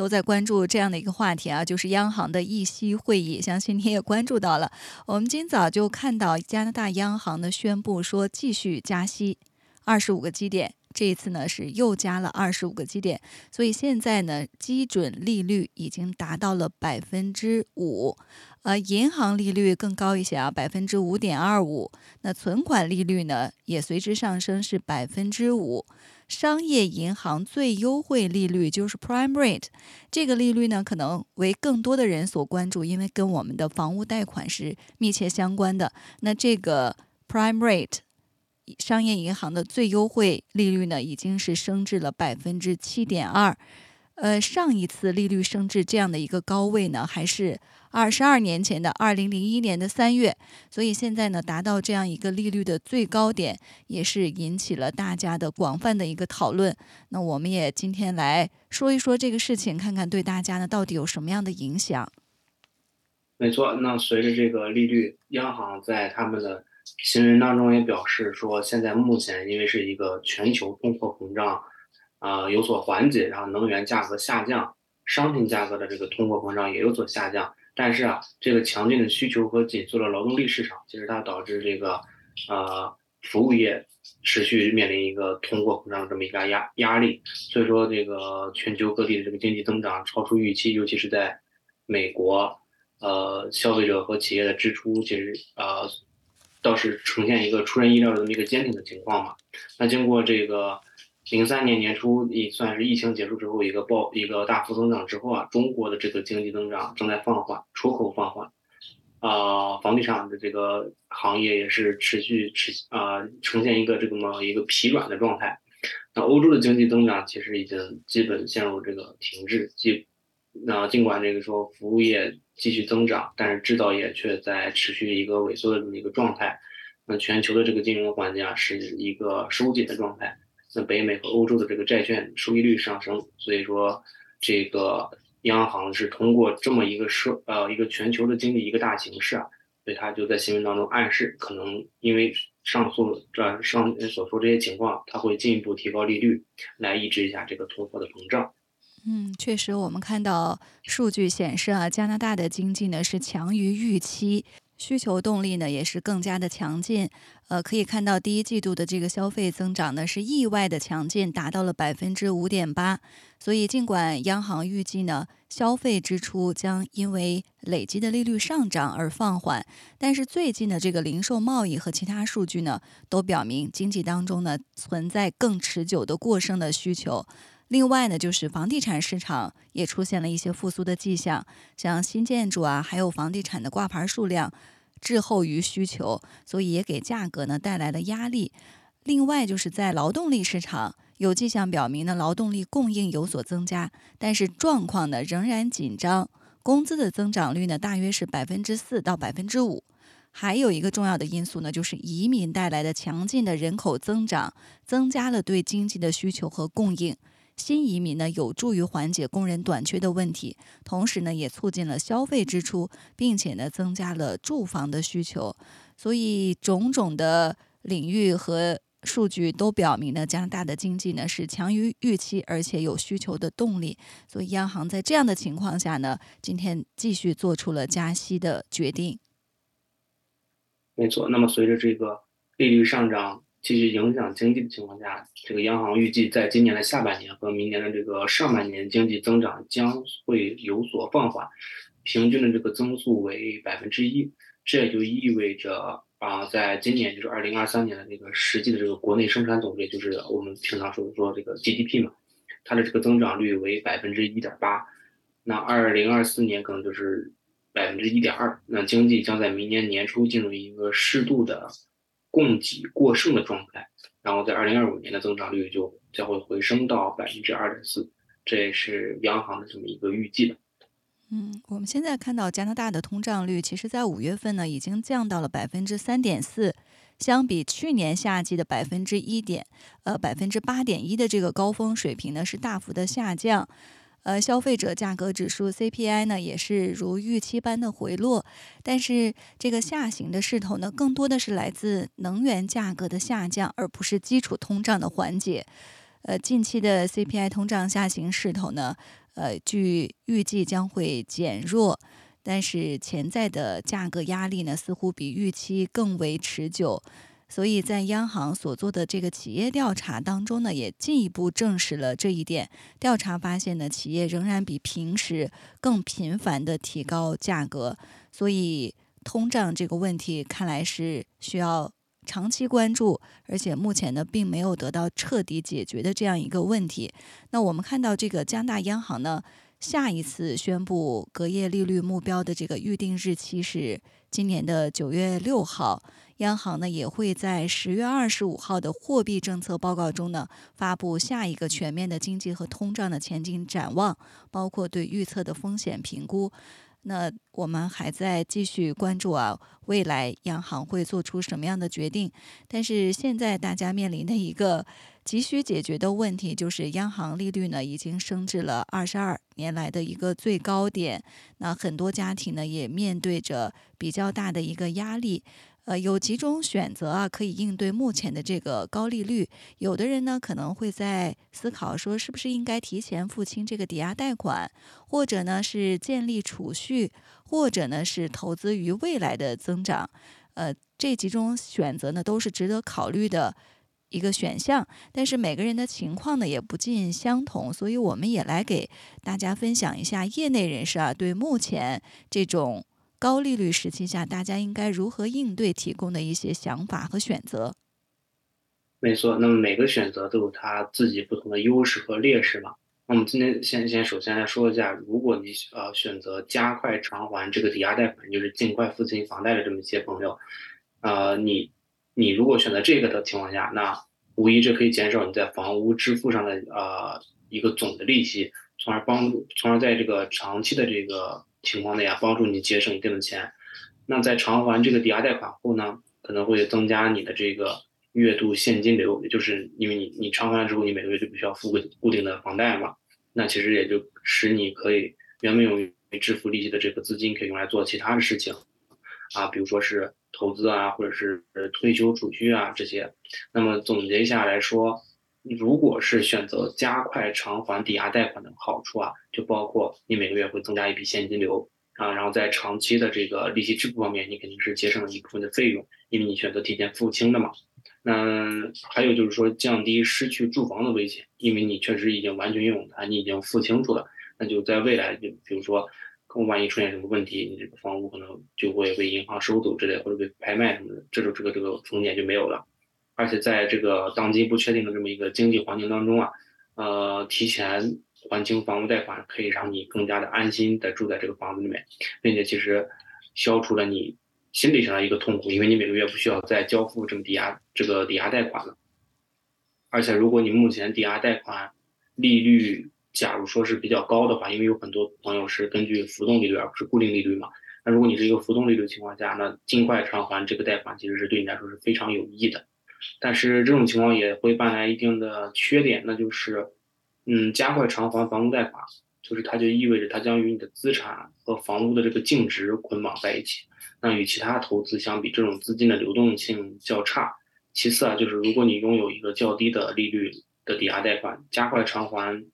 都在关注这样的一个话题啊，就是央行的议息会议，相信你也关注到了。我们今早就看到加拿大央行呢宣布说继续加息二十五个基点，这一次呢是又加了二十五个基点，所以现在呢基准利率已经达到了百分之五，呃，银行利率更高一些啊，百分之五点二五，那存款利率呢也随之上升是百分之五。商业银行最优惠利率就是 prime rate，这个利率呢可能为更多的人所关注，因为跟我们的房屋贷款是密切相关的。那这个 prime rate，商业银行的最优惠利率呢已经是升至了百分之七点二。呃，上一次利率升至这样的一个高位呢，还是二十二年前的二零零一年的三月，所以现在呢，达到这样一个利率的最高点，也是引起了大家的广泛的一个讨论。那我们也今天来说一说这个事情，看看对大家呢到底有什么样的影响。没错，那随着这个利率，央行在他们的新闻当中也表示说，现在目前因为是一个全球通货膨胀。啊，有所缓解，然后能源价格下降，商品价格的这个通货膨胀也有所下降。但是啊，这个强劲的需求和紧缩的劳动力市场，其实它导致这个呃服务业持续面临一个通货膨胀这么一个压压力。所以说，这个全球各地的这个经济增长超出预期，尤其是在美国，呃，消费者和企业的支出其实呃倒是呈现一个出人意料的这么一个坚挺的情况嘛。那经过这个。零三年年初，也算是疫情结束之后一个爆一个大幅增长之后啊，中国的这个经济增长正在放缓，出口放缓，啊，房地产的这个行业也是持续持啊呈现一个这么一个疲软的状态。那欧洲的经济增长其实已经基本陷入这个停滞，尽那尽管这个说服务业继续增长，但是制造业却在持续一个萎缩的这么一个状态。那全球的这个金融环境啊是一个收紧的状态。那北美和欧洲的这个债券收益率上升，所以说这个央行是通过这么一个社呃一个全球的经济一个大形势啊，所以他就在新闻当中暗示，可能因为上述这上所说这些情况，他会进一步提高利率来抑制一下这个通货的膨胀。嗯，确实，我们看到数据显示啊，加拿大的经济呢是强于预期。需求动力呢也是更加的强劲，呃，可以看到第一季度的这个消费增长呢是意外的强劲，达到了百分之五点八。所以尽管央行预计呢消费支出将因为累积的利率上涨而放缓，但是最近的这个零售贸易和其他数据呢都表明经济当中呢存在更持久的过剩的需求。另外呢，就是房地产市场也出现了一些复苏的迹象，像新建筑啊，还有房地产的挂牌数量滞后于需求，所以也给价格呢带来了压力。另外就是在劳动力市场，有迹象表明呢劳动力供应有所增加，但是状况呢仍然紧张。工资的增长率呢大约是百分之四到百分之五。还有一个重要的因素呢，就是移民带来的强劲的人口增长，增加了对经济的需求和供应。新移民呢，有助于缓解工人短缺的问题，同时呢，也促进了消费支出，并且呢，增加了住房的需求。所以，种种的领域和数据都表明呢，加拿大的经济呢是强于预期，而且有需求的动力。所以，央行在这样的情况下呢，今天继续做出了加息的决定。没错，那么随着这个利率上涨。继续影响经济的情况下，这个央行预计在今年的下半年和明年的这个上半年经济增长将会有所放缓，平均的这个增速为百分之一。这也就意味着啊，在今年就是二零二三年的这个实际的这个国内生产总值，就是我们平常说的说这个 GDP 嘛，它的这个增长率为百分之一点八。那二零二四年可能就是百分之一点二。那经济将在明年年初进入一个适度的。供给过剩的状态，然后在二零二五年的增长率就将会回升到百分之二点四，这也是央行的这么一个预计的。嗯，我们现在看到加拿大的通胀率，其实在五月份呢已经降到了百分之三点四，相比去年夏季的百分之一点，呃百分之八点一的这个高峰水平呢是大幅的下降。呃，消费者价格指数 CPI 呢也是如预期般的回落，但是这个下行的势头呢更多的是来自能源价格的下降，而不是基础通胀的缓解。呃，近期的 CPI 通胀下行势头呢？呃，据预计将会减弱，但是潜在的价格压力呢，似乎比预期更为持久。所以在央行所做的这个企业调查当中呢，也进一步证实了这一点。调查发现呢，企业仍然比平时更频繁的提高价格，所以通胀这个问题看来是需要。长期关注，而且目前呢，并没有得到彻底解决的这样一个问题。那我们看到这个加拿大央行呢，下一次宣布隔夜利率目标的这个预定日期是今年的九月六号。央行呢也会在十月二十五号的货币政策报告中呢，发布下一个全面的经济和通胀的前景展望，包括对预测的风险评估。那我们还在继续关注啊，未来央行会做出什么样的决定？但是现在大家面临的一个急需解决的问题，就是央行利率呢已经升至了二十二年来的一个最高点，那很多家庭呢也面对着比较大的一个压力。呃，有几种选择啊，可以应对目前的这个高利率。有的人呢，可能会在思考说，是不是应该提前付清这个抵押贷款，或者呢是建立储蓄，或者呢是投资于未来的增长。呃，这几种选择呢，都是值得考虑的一个选项。但是每个人的情况呢，也不尽相同，所以我们也来给大家分享一下业内人士啊，对目前这种。高利率时期下，大家应该如何应对？提供的一些想法和选择。没错，那么每个选择都有它自己不同的优势和劣势嘛。那我们今天先先首先来说一下，如果你呃选择加快偿还这个抵押贷款，就是尽快付清房贷的这么一些朋友，呃，你你如果选择这个的情况下，那无疑这可以减少你在房屋支付上的呃一个总的利息，从而帮助，从而在这个长期的这个。情况内啊，帮助你节省一定的钱。那在偿还这个抵押贷款后呢，可能会增加你的这个月度现金流，也就是因为你你偿还了之后，你每个月就必须要付个固定的房贷嘛。那其实也就使你可以原本用于支付利息的这个资金，可以用来做其他的事情啊，比如说是投资啊，或者是退休储蓄啊这些。那么总结一下来说。如果是选择加快偿还抵押贷款的好处啊，就包括你每个月会增加一笔现金流啊，然后在长期的这个利息支付方面，你肯定是节省了一部分的费用，因为你选择提前付清的嘛。那还有就是说降低失去住房的危险，因为你确实已经完全拥有它，你已经付清楚了，那就在未来就比如说，万一出现什么问题，你这个房屋可能就会被银行收走之类，或者被拍卖什么的，这种这个这个风险就没有了。而且在这个当今不确定的这么一个经济环境当中啊，呃，提前还清房屋贷款可以让你更加的安心的住在这个房子里面，并且其实消除了你心理上的一个痛苦，因为你每个月不需要再交付这么抵押这个抵押贷款了。而且如果你目前抵押贷款利率假如说是比较高的话，因为有很多朋友是根据浮动利率而不是固定利率嘛，那如果你是一个浮动利率的情况下，那尽快偿还这个贷款其实是对你来说是非常有益的。但是这种情况也会伴来一定的缺点，那就是，嗯，加快偿还房屋贷款，就是它就意味着它将与你的资产和房屋的这个净值捆绑在一起。那与其他投资相比，这种资金的流动性较差。其次啊，就是如果你拥有一个较低的利率的抵押贷款，加快偿还，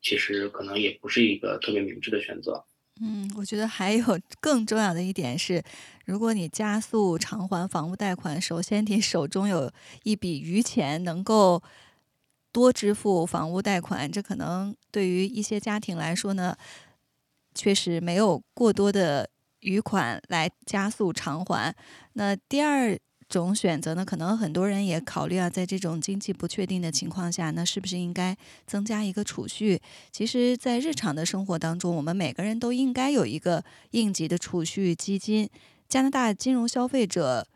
其实可能也不是一个特别明智的选择。嗯，我觉得还有更重要的一点是，如果你加速偿还房屋贷款，首先你手中有一笔余钱，能够多支付房屋贷款，这可能对于一些家庭来说呢，确实没有过多的余款来加速偿还。那第二。种选择呢，可能很多人也考虑啊，在这种经济不确定的情况下，那是不是应该增加一个储蓄？其实，在日常的生活当中，我们每个人都应该有一个应急的储蓄基金。加拿大金融消费者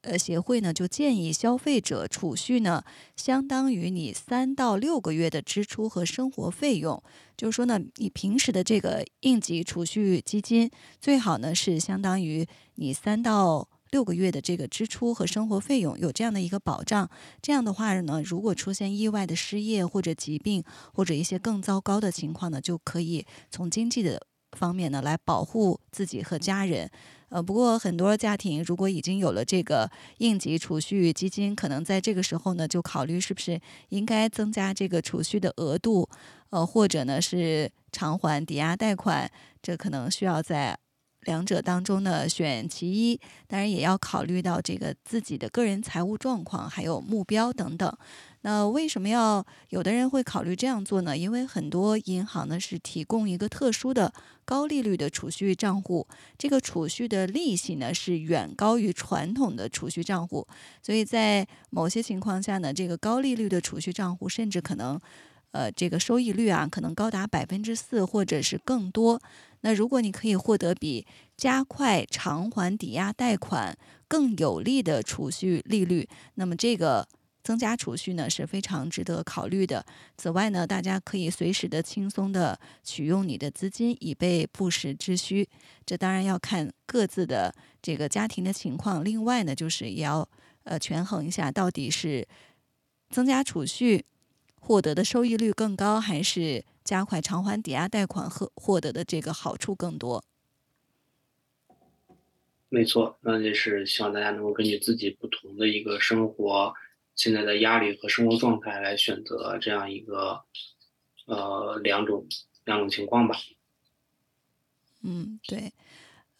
呃协会呢就建议消费者储蓄呢相当于你三到六个月的支出和生活费用，就是说呢，你平时的这个应急储蓄基金最好呢是相当于你三到。六个月的这个支出和生活费用有这样的一个保障，这样的话呢，如果出现意外的失业或者疾病或者一些更糟糕的情况呢，就可以从经济的方面呢来保护自己和家人。呃，不过很多家庭如果已经有了这个应急储蓄基金，可能在这个时候呢就考虑是不是应该增加这个储蓄的额度，呃，或者呢是偿还抵押贷款，这可能需要在。两者当中呢，选其一，当然也要考虑到这个自己的个人财务状况，还有目标等等。那为什么要有的人会考虑这样做呢？因为很多银行呢是提供一个特殊的高利率的储蓄账户，这个储蓄的利息呢是远高于传统的储蓄账户，所以在某些情况下呢，这个高利率的储蓄账户甚至可能。呃，这个收益率啊，可能高达百分之四或者是更多。那如果你可以获得比加快偿还抵押贷款更有利的储蓄利率，那么这个增加储蓄呢是非常值得考虑的。此外呢，大家可以随时的轻松的取用你的资金，以备不时之需。这当然要看各自的这个家庭的情况。另外呢，就是也要呃权衡一下，到底是增加储蓄。获得的收益率更高，还是加快偿还抵押贷款和获得的这个好处更多？没错，那就是希望大家能够根据自己不同的一个生活现在的压力和生活状态来选择这样一个呃两种两种情况吧。嗯，对，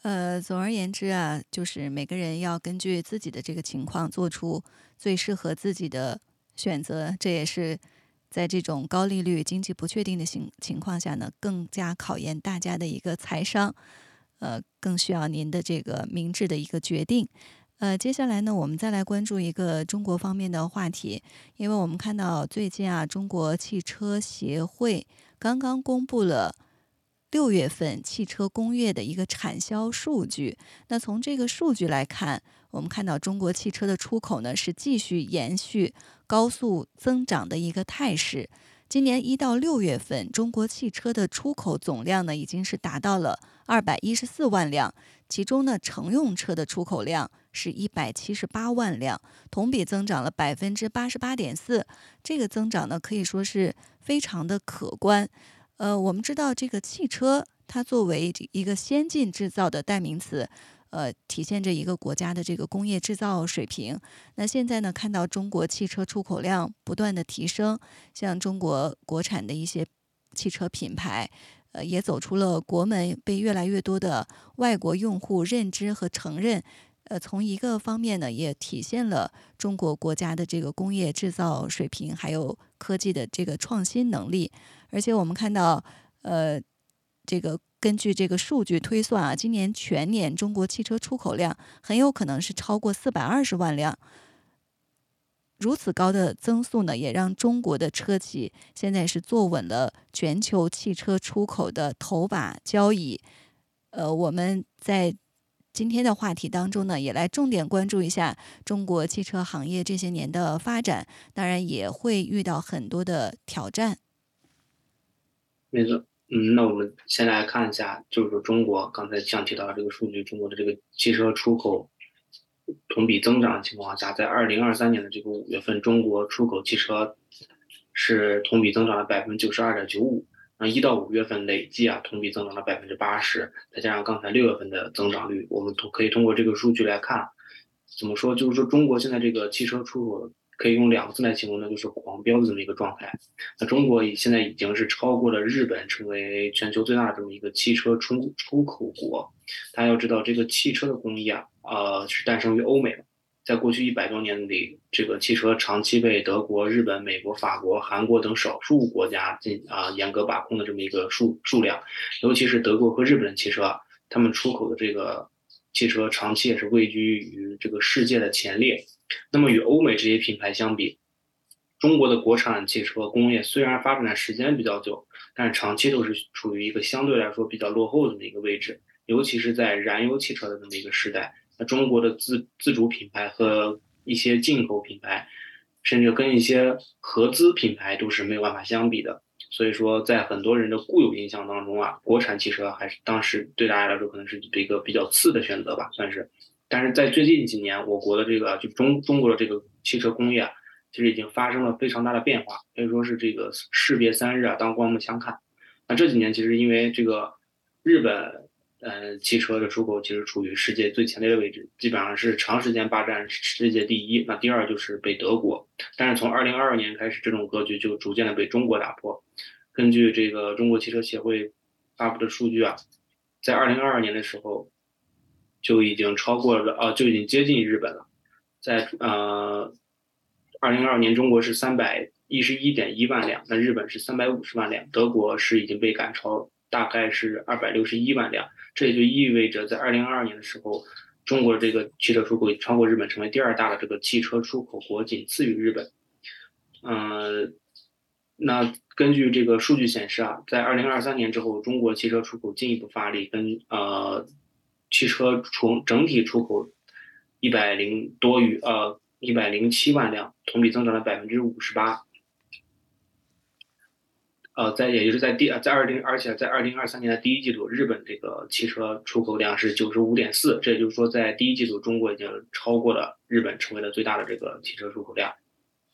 呃，总而言之啊，就是每个人要根据自己的这个情况做出最适合自己的选择，这也是。在这种高利率、经济不确定的情情况下呢，更加考验大家的一个财商，呃，更需要您的这个明智的一个决定。呃，接下来呢，我们再来关注一个中国方面的话题，因为我们看到最近啊，中国汽车协会刚刚公布了六月份汽车工业的一个产销数据。那从这个数据来看，我们看到中国汽车的出口呢是继续延续高速增长的一个态势。今年一到六月份，中国汽车的出口总量呢已经是达到了二百一十四万辆，其中呢乘用车的出口量是一百七十八万辆，同比增长了百分之八十八点四。这个增长呢可以说是非常的可观。呃，我们知道这个汽车它作为一个先进制造的代名词。呃，体现着一个国家的这个工业制造水平。那现在呢，看到中国汽车出口量不断的提升，像中国国产的一些汽车品牌，呃，也走出了国门，被越来越多的外国用户认知和承认。呃，从一个方面呢，也体现了中国国家的这个工业制造水平，还有科技的这个创新能力。而且我们看到，呃，这个。根据这个数据推算啊，今年全年中国汽车出口量很有可能是超过四百二十万辆。如此高的增速呢，也让中国的车企现在是坐稳了全球汽车出口的头把交椅。呃，我们在今天的话题当中呢，也来重点关注一下中国汽车行业这些年的发展，当然也会遇到很多的挑战。没错。嗯，那我们先来看一下，就是中国刚才像提到这个数据，中国的这个汽车出口同比增长的情况下，在二零二三年的这个五月份，中国出口汽车是同比增长了百分之九十二点九五。那一到五月份累计啊，同比增长了百分之八十，再加上刚才六月份的增长率，我们通可以通过这个数据来看，怎么说？就是说中国现在这个汽车出口。可以用两个字来形容呢，就是狂飙的这么一个状态。那中国已现在已经是超过了日本，成为全球最大的这么一个汽车出出口国。大家要知道，这个汽车的工艺啊，呃，是诞生于欧美的。在过去一百多年里，这个汽车长期被德国、日本、美国、法国、韩国等少数国家进啊严格把控的这么一个数数量。尤其是德国和日本的汽车，他们出口的这个汽车长期也是位居于这个世界的前列。那么与欧美这些品牌相比，中国的国产汽车工业虽然发展的时间比较久，但是长期都是处于一个相对来说比较落后的这么一个位置。尤其是在燃油汽车的这么一个时代，中国的自自主品牌和一些进口品牌，甚至跟一些合资品牌都是没有办法相比的。所以说，在很多人的固有印象当中啊，国产汽车还是当时对大家来说可能是一个比较次的选择吧，算是。但是在最近几年，我国的这个就中中国的这个汽车工业啊，其实已经发生了非常大的变化，可以说是这个士别三日啊，当刮目相看。那这几年其实因为这个日本。呃，汽车的出口其实处于世界最前列的位置，基本上是长时间霸占世界第一。那第二就是被德国，但是从二零二二年开始，这种格局就逐渐的被中国打破。根据这个中国汽车协会发布的数据啊，在二零二二年的时候，就已经超过了，呃，就已经接近日本了。在呃，二零二二年，中国是三百一十一点一万辆，那日本是三百五十万辆，德国是已经被赶超。大概是二百六十一万辆，这也就意味着在二零二二年的时候，中国这个汽车出口超过日本，成为第二大的这个汽车出口国，仅次于日本。嗯，那根据这个数据显示啊，在二零二三年之后，中国汽车出口进一步发力，跟呃汽车从整体出口一百零多余呃一百零七万辆，同比增长了百分之五十八。呃，在也就是在第在二零，而且在二零二三年的第一季度，日本这个汽车出口量是九十五点四，这也就是说，在第一季度，中国已经超过了日本，成为了最大的这个汽车出口量。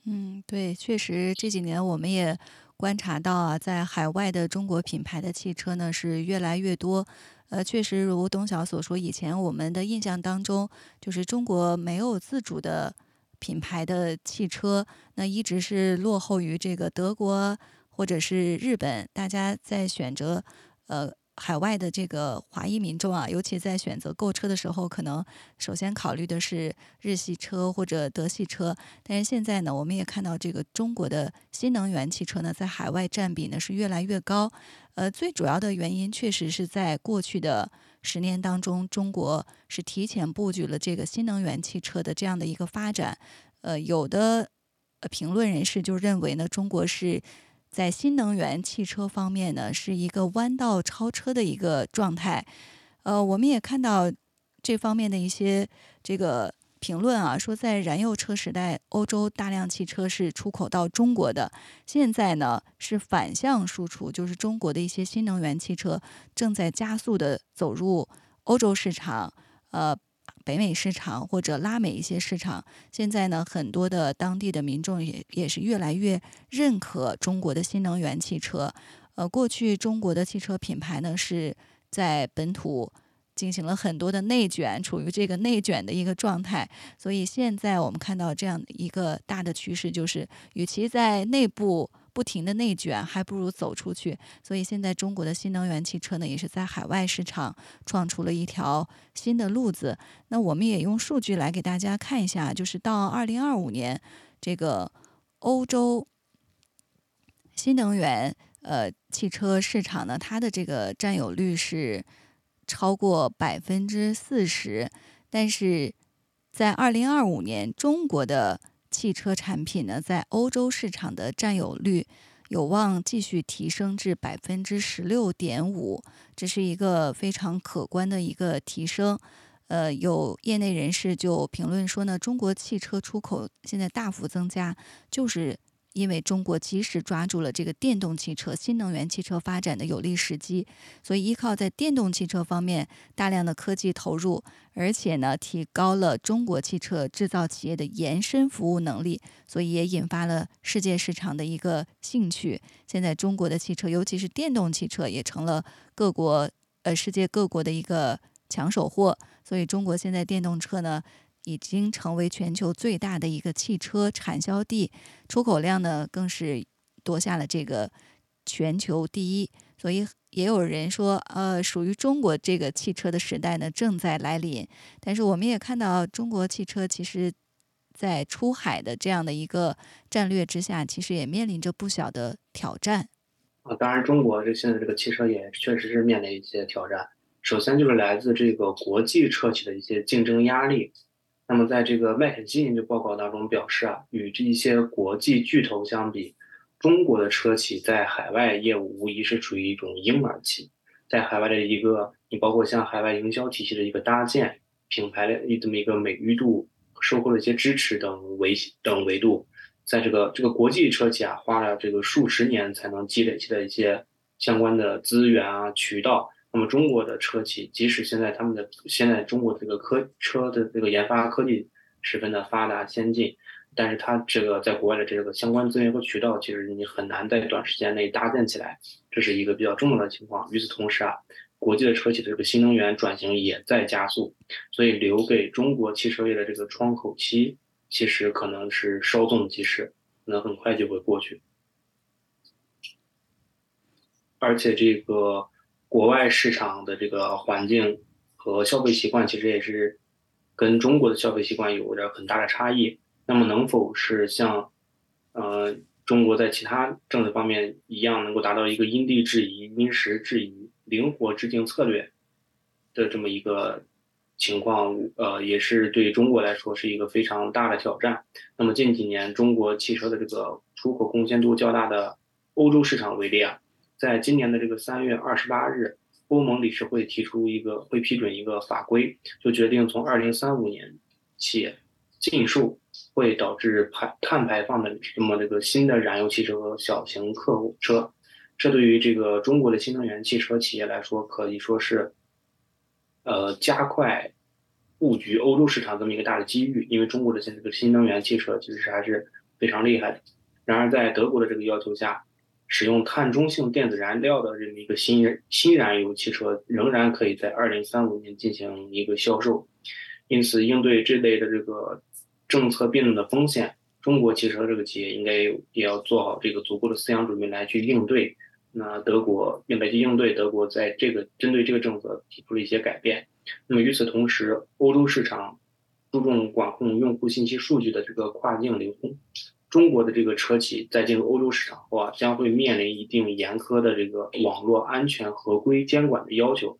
嗯，对，确实这几年我们也观察到啊，在海外的中国品牌的汽车呢是越来越多。呃，确实如东晓所说，以前我们的印象当中，就是中国没有自主的品牌的汽车，那一直是落后于这个德国。或者是日本，大家在选择呃海外的这个华裔民众啊，尤其在选择购车的时候，可能首先考虑的是日系车或者德系车。但是现在呢，我们也看到这个中国的新能源汽车呢，在海外占比呢是越来越高。呃，最主要的原因确实是在过去的十年当中，中国是提前布局了这个新能源汽车的这样的一个发展。呃，有的评论人士就认为呢，中国是。在新能源汽车方面呢，是一个弯道超车的一个状态。呃，我们也看到这方面的一些这个评论啊，说在燃油车时代，欧洲大量汽车是出口到中国的，现在呢是反向输出，就是中国的一些新能源汽车正在加速的走入欧洲市场。呃。北美市场或者拉美一些市场，现在呢，很多的当地的民众也也是越来越认可中国的新能源汽车。呃，过去中国的汽车品牌呢是在本土进行了很多的内卷，处于这个内卷的一个状态。所以现在我们看到这样一个大的趋势，就是与其在内部。不停的内卷，还不如走出去。所以现在中国的新能源汽车呢，也是在海外市场创出了一条新的路子。那我们也用数据来给大家看一下，就是到二零二五年，这个欧洲新能源呃汽车市场呢，它的这个占有率是超过百分之四十，但是在二零二五年，中国的汽车产品呢，在欧洲市场的占有率有望继续提升至百分之十六点五，这是一个非常可观的一个提升。呃，有业内人士就评论说呢，中国汽车出口现在大幅增加，就是。因为中国及时抓住了这个电动汽车、新能源汽车发展的有利时机，所以依靠在电动汽车方面大量的科技投入，而且呢提高了中国汽车制造企业的延伸服务能力，所以也引发了世界市场的一个兴趣。现在中国的汽车，尤其是电动汽车，也成了各国呃世界各国的一个抢手货。所以中国现在电动车呢。已经成为全球最大的一个汽车产销地，出口量呢更是夺下了这个全球第一。所以也有人说，呃，属于中国这个汽车的时代呢正在来临。但是我们也看到，中国汽车其实，在出海的这样的一个战略之下，其实也面临着不小的挑战。啊，当然，中国这现在这个汽车也确实是面临一些挑战。首先就是来自这个国际车企的一些竞争压力。那么，在这个麦肯锡研究报告当中表示啊，与这一些国际巨头相比，中国的车企在海外业务无疑是处于一种婴儿期，在海外的一个，你包括像海外营销体系的一个搭建，品牌的这么一个美誉度、售后的一些支持等维等维度，在这个这个国际车企啊，花了这个数十年才能积累起的一些相关的资源啊、渠道。那么中国的车企，即使现在他们的现在中国这个科车的这个研发科技十分的发达先进，但是它这个在国外的这个相关资源和渠道，其实你很难在短时间内搭建起来，这是一个比较重要的情况。与此同时啊，国际的车企的这个新能源转型也在加速，所以留给中国汽车业的这个窗口期，其实可能是稍纵即逝，可能很快就会过去，而且这个。国外市场的这个环境和消费习惯，其实也是跟中国的消费习惯有着很大的差异。那么，能否是像呃中国在其他政策方面一样，能够达到一个因地制宜、因时制宜、灵活制定策略的这么一个情况？呃，也是对中国来说是一个非常大的挑战。那么近几年，中国汽车的这个出口贡献度较大的欧洲市场为例啊。在今年的这个三月二十八日，欧盟理事会提出一个会批准一个法规，就决定从二零三五年起禁售会导致排碳排放的这么这个新的燃油汽车和小型客车。这对于这个中国的新能源汽车企业来说，可以说是呃加快布局欧洲市场这么一个大的机遇。因为中国的现在这个新能源汽车其实还是非常厉害的。然而在德国的这个要求下，使用碳中性电子燃料的这么一个新新燃油汽车，仍然可以在二零三五年进行一个销售。因此，应对这类的这个政策变动的风险，中国汽车这个企业应该也要做好这个足够的思想准备来去应对。那德国应该去应对，德国在这个针对这个政策提出了一些改变。那么与此同时，欧洲市场注重管控用户信息数据的这个跨境流通。中国的这个车企在进入欧洲市场后啊，将会面临一定严苛的这个网络安全合规监管的要求。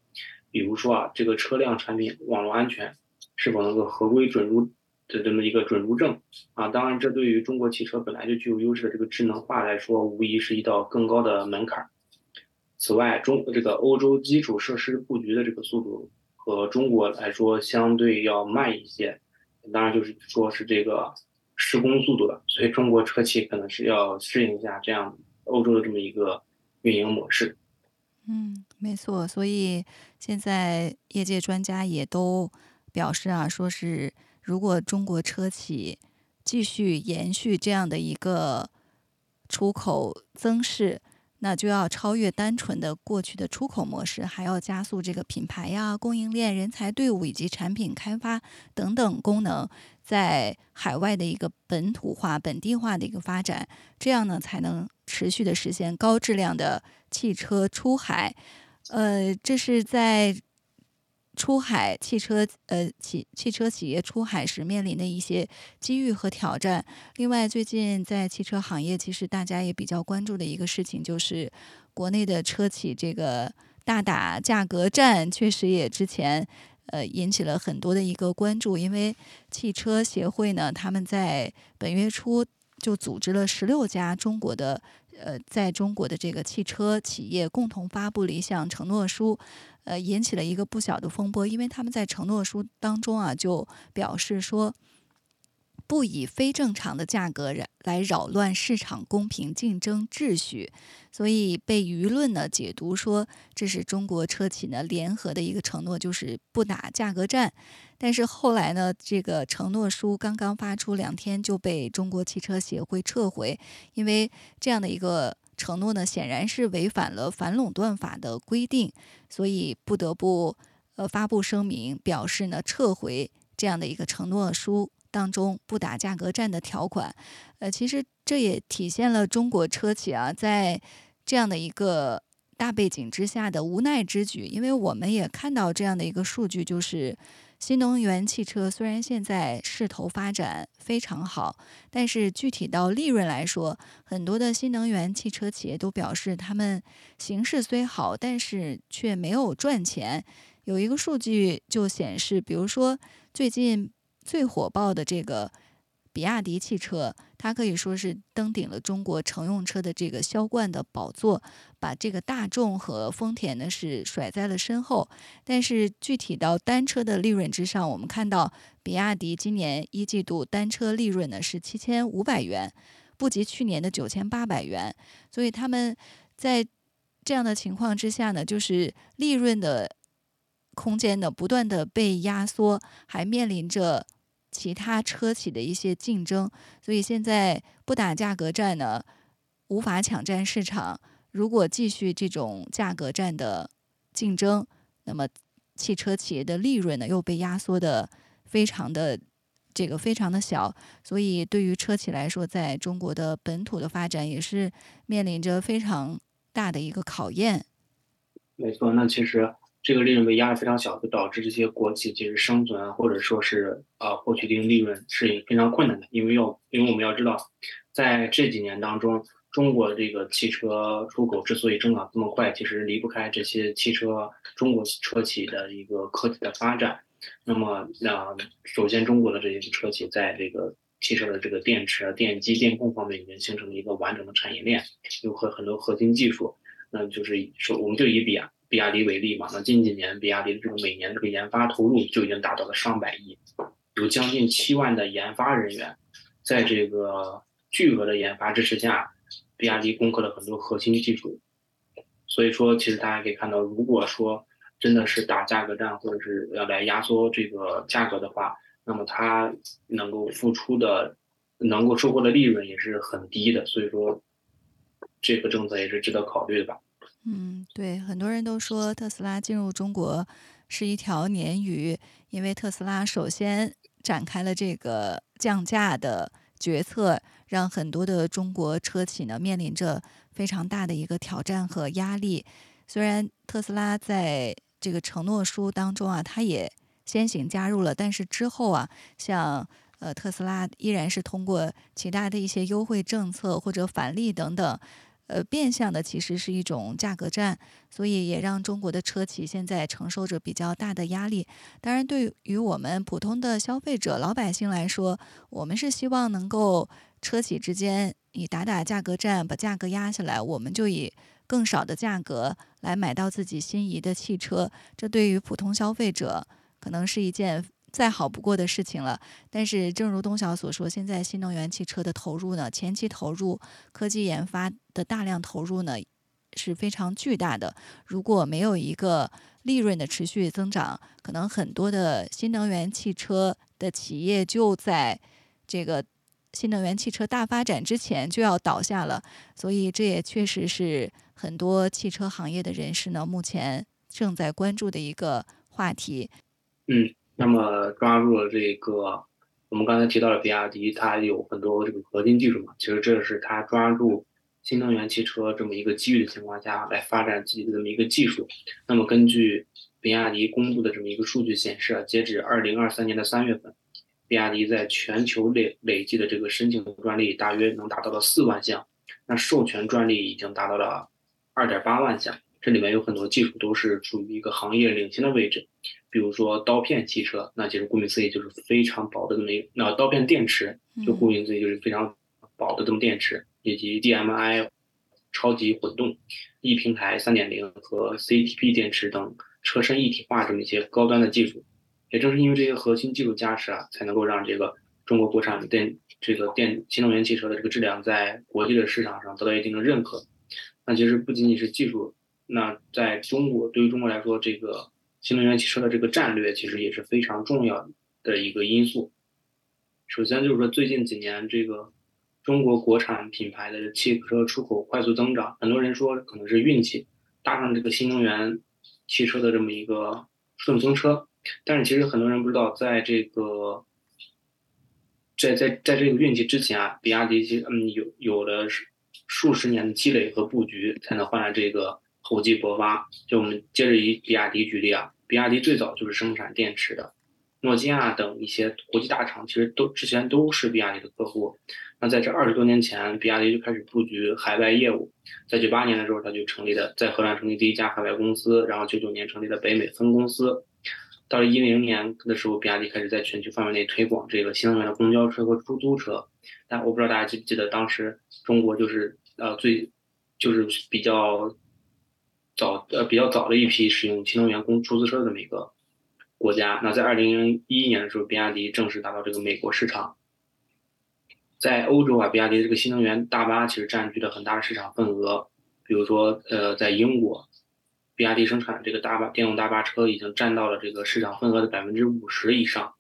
比如说啊，这个车辆产品网络安全是否能够合规准入的这么一个准入证啊？当然，这对于中国汽车本来就具有优势的这个智能化来说，无疑是一道更高的门槛。此外，中这个欧洲基础设施布局的这个速度和中国来说相对要慢一些。当然，就是说是这个。施工速度的，所以中国车企可能是要适应一下这样欧洲的这么一个运营模式。嗯，没错。所以现在业界专家也都表示啊，说是如果中国车企继续延续这样的一个出口增势。那就要超越单纯的过去的出口模式，还要加速这个品牌呀、供应链、人才队伍以及产品开发等等功能在海外的一个本土化、本地化的一个发展，这样呢才能持续的实现高质量的汽车出海。呃，这是在。出海汽车，呃，企汽车企业出海时面临的一些机遇和挑战。另外，最近在汽车行业，其实大家也比较关注的一个事情，就是国内的车企这个大打价格战，确实也之前呃引起了很多的一个关注。因为汽车协会呢，他们在本月初就组织了十六家中国的。呃，在中国的这个汽车企业共同发布了一项承诺书，呃，引起了一个不小的风波，因为他们在承诺书当中啊，就表示说。不以非正常的价格来扰乱市场公平竞争秩序，所以被舆论呢解读说这是中国车企呢联合的一个承诺，就是不打价格战。但是后来呢，这个承诺书刚刚发出两天就被中国汽车协会撤回，因为这样的一个承诺呢显然是违反了反垄断法的规定，所以不得不呃发布声明表示呢撤回这样的一个承诺书。当中不打价格战的条款，呃，其实这也体现了中国车企啊，在这样的一个大背景之下的无奈之举。因为我们也看到这样的一个数据，就是新能源汽车虽然现在势头发展非常好，但是具体到利润来说，很多的新能源汽车企业都表示，他们形势虽好，但是却没有赚钱。有一个数据就显示，比如说最近。最火爆的这个比亚迪汽车，它可以说是登顶了中国乘用车的这个销冠的宝座，把这个大众和丰田呢是甩在了身后。但是具体到单车的利润之上，我们看到比亚迪今年一季度单车利润呢是七千五百元，不及去年的九千八百元。所以他们在这样的情况之下呢，就是利润的空间呢不断的被压缩，还面临着。其他车企的一些竞争，所以现在不打价格战呢，无法抢占市场。如果继续这种价格战的竞争，那么汽车企业的利润呢又被压缩的非常的这个非常的小。所以对于车企来说，在中国的本土的发展也是面临着非常大的一个考验。没错，那其实。这个利润被压得非常小，就导致这些国企其实生存或者说是呃获取一定利润是非常困难的。因为要因为我们要知道，在这几年当中，中国这个汽车出口之所以增长这么快，其实离不开这些汽车中国车企的一个科技的发展。那么，那首先中国的这些车企在这个汽车的这个电池、电机、电控方面已经形成了一个完整的产业链，有很很多核心技术。那就是说，我们就以比亚。比亚迪为例嘛，那近几年比亚迪的这个每年这个研发投入就已经达到了上百亿，有将近七万的研发人员，在这个巨额的研发支持下，比亚迪攻克了很多核心技术。所以说，其实大家可以看到，如果说真的是打价格战，或者是要来压缩这个价格的话，那么它能够付出的、能够收获的利润也是很低的。所以说，这个政策也是值得考虑的吧。嗯，对，很多人都说特斯拉进入中国是一条鲶鱼，因为特斯拉首先展开了这个降价的决策，让很多的中国车企呢面临着非常大的一个挑战和压力。虽然特斯拉在这个承诺书当中啊，它也先行加入了，但是之后啊，像呃特斯拉依然是通过其他的一些优惠政策或者返利等等。呃，变相的其实是一种价格战，所以也让中国的车企现在承受着比较大的压力。当然，对于我们普通的消费者、老百姓来说，我们是希望能够车企之间以打打价格战，把价格压下来，我们就以更少的价格来买到自己心仪的汽车。这对于普通消费者可能是一件。再好不过的事情了，但是正如东晓所说，现在新能源汽车的投入呢，前期投入、科技研发的大量投入呢是非常巨大的。如果没有一个利润的持续增长，可能很多的新能源汽车的企业就在这个新能源汽车大发展之前就要倒下了。所以这也确实是很多汽车行业的人士呢目前正在关注的一个话题。嗯。那么抓住了这个，我们刚才提到了比亚迪，它有很多这个核心技术嘛，其实这是它抓住新能源汽车这么一个机遇的情况下来发展自己的这么一个技术。那么根据比亚迪公布的这么一个数据显示啊，截止二零二三年的三月份，比亚迪在全球累累计的这个申请专利大约能达到了四万项，那授权专利已经达到了二点八万项。这里面有很多技术都是处于一个行业领先的位置，比如说刀片汽车，那其实顾名思义就是非常薄的这么一那刀片电池，就顾名思义就是非常薄的这么电池，以及 DMI 超级混动、E 平台三点零和 CTP 电池等车身一体化这么一些高端的技术。也正是因为这些核心技术加持啊，才能够让这个中国国产电这个电新能源汽车的这个质量在国际的市场上得到一定的认可。那其实不仅仅是技术。那在中国，对于中国来说，这个新能源汽车的这个战略其实也是非常重要的一个因素。首先就是说，最近几年这个中国国产品牌的汽车出口快速增长，很多人说可能是运气搭上这个新能源汽车的这么一个顺风车。但是其实很多人不知道，在这个在在在这个运气之前啊，比亚迪其实嗯有有了数十年的积累和布局，才能换来这个。厚积薄发，就我们接着以比亚迪举例啊，比亚迪最早就是生产电池的，诺基亚等一些国际大厂其实都之前都是比亚迪的客户。那在这二十多年前，比亚迪就开始布局海外业务，在九八年的时候，他就成立了在荷兰成立第一家海外公司，然后九九年成立了北美分公司。到了一零年的时候，比亚迪开始在全球范围内推广这个新能源的公交车和出租车。但我不知道大家记不记得，当时中国就是呃最就是比较早呃比较早的一批使用新能源公出租车的这么一个国家。那在二零一一年的时候，比亚迪正式达到这个美国市场。在欧洲啊，比亚迪这个新能源大巴其实占据了很大的市场份额。比如说，呃，在英国，比亚迪生产这个大巴电动大巴车已经占到了这个市场份额的百分之五十以上。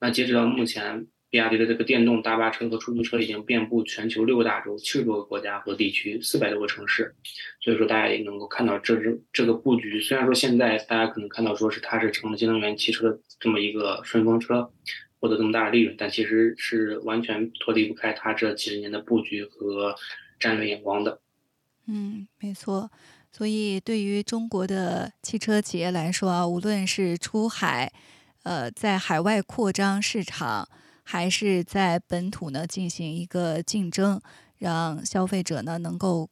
那截止到目前，比亚迪的这个电动大巴车和出租车已经遍布全球六个大洲、七十多个国家和地区、四百多个城市。所以说，大家也能够看到，这是这个布局。虽然说现在大家可能看到说是它是成了新能源汽车这么一个顺风车。获得这么大的利润，但其实是完全脱离不开它这几十年的布局和战略眼光的。嗯，没错。所以对于中国的汽车企业来说啊，无论是出海，呃，在海外扩张市场，还是在本土呢进行一个竞争，让消费者呢能够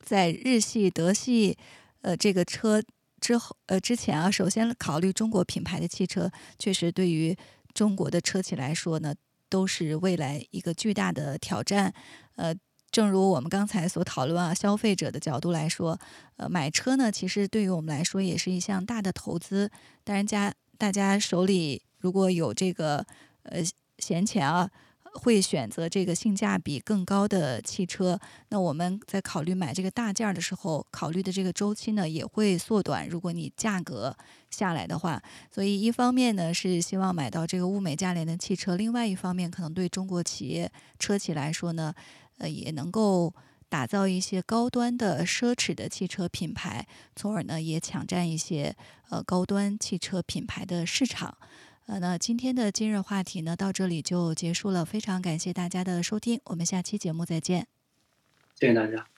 在日系、德系，呃，这个车之后，呃，之前啊，首先考虑中国品牌的汽车，确实对于。中国的车企来说呢，都是未来一个巨大的挑战。呃，正如我们刚才所讨论啊，消费者的角度来说，呃，买车呢，其实对于我们来说也是一项大的投资。当然，家大家手里如果有这个呃闲钱啊。会选择这个性价比更高的汽车，那我们在考虑买这个大件儿的时候，考虑的这个周期呢也会缩短。如果你价格下来的话，所以一方面呢是希望买到这个物美价廉的汽车，另外一方面可能对中国企业车企来说呢，呃也能够打造一些高端的奢侈的汽车品牌，从而呢也抢占一些呃高端汽车品牌的市场。呃，那今天的今日话题呢，到这里就结束了。非常感谢大家的收听，我们下期节目再见。谢谢大家。